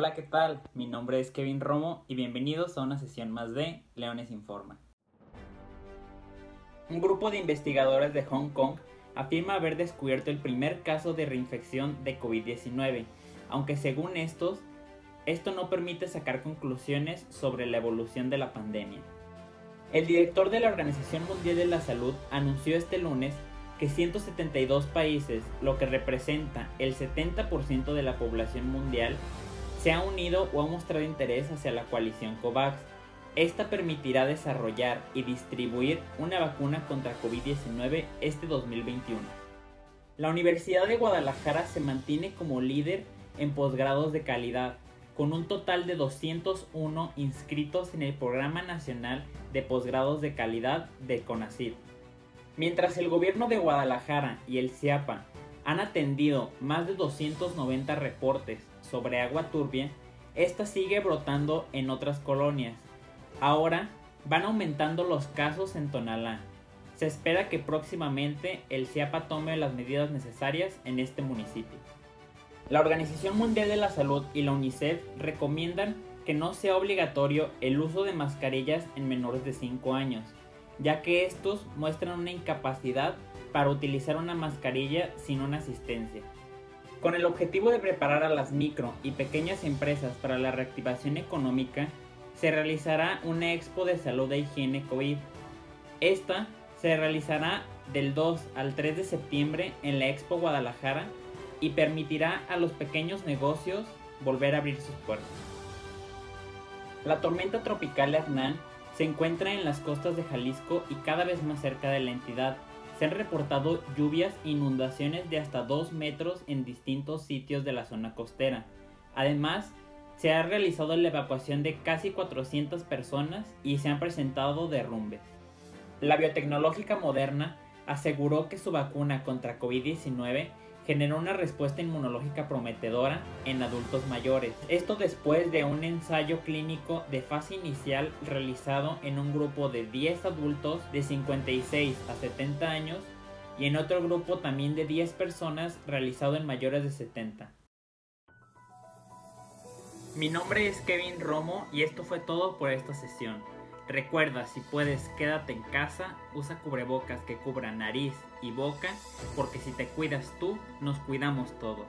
Hola, ¿qué tal? Mi nombre es Kevin Romo y bienvenidos a una sesión más de Leones Informa. Un grupo de investigadores de Hong Kong afirma haber descubierto el primer caso de reinfección de COVID-19, aunque según estos, esto no permite sacar conclusiones sobre la evolución de la pandemia. El director de la Organización Mundial de la Salud anunció este lunes que 172 países, lo que representa el 70% de la población mundial, se ha unido o ha mostrado interés hacia la coalición COVAX. Esta permitirá desarrollar y distribuir una vacuna contra COVID-19 este 2021. La Universidad de Guadalajara se mantiene como líder en posgrados de calidad, con un total de 201 inscritos en el Programa Nacional de Posgrados de Calidad de CONACYT. Mientras el gobierno de Guadalajara y el CIAPA han atendido más de 290 reportes sobre agua turbia, esta sigue brotando en otras colonias. Ahora van aumentando los casos en Tonalá. Se espera que próximamente el CIAPA tome las medidas necesarias en este municipio. La Organización Mundial de la Salud y la UNICEF recomiendan que no sea obligatorio el uso de mascarillas en menores de 5 años, ya que estos muestran una incapacidad para utilizar una mascarilla sin una asistencia. Con el objetivo de preparar a las micro y pequeñas empresas para la reactivación económica, se realizará una expo de salud e higiene COVID. Esta se realizará del 2 al 3 de septiembre en la Expo Guadalajara y permitirá a los pequeños negocios volver a abrir sus puertas. La tormenta tropical Hernán se encuentra en las costas de Jalisco y cada vez más cerca de la entidad. Se han reportado lluvias e inundaciones de hasta 2 metros en distintos sitios de la zona costera. Además, se ha realizado la evacuación de casi 400 personas y se han presentado derrumbes. La biotecnológica moderna aseguró que su vacuna contra COVID-19 generó una respuesta inmunológica prometedora en adultos mayores. Esto después de un ensayo clínico de fase inicial realizado en un grupo de 10 adultos de 56 a 70 años y en otro grupo también de 10 personas realizado en mayores de 70. Mi nombre es Kevin Romo y esto fue todo por esta sesión. Recuerda, si puedes, quédate en casa, usa cubrebocas que cubran nariz y boca, porque si te cuidas tú, nos cuidamos todos.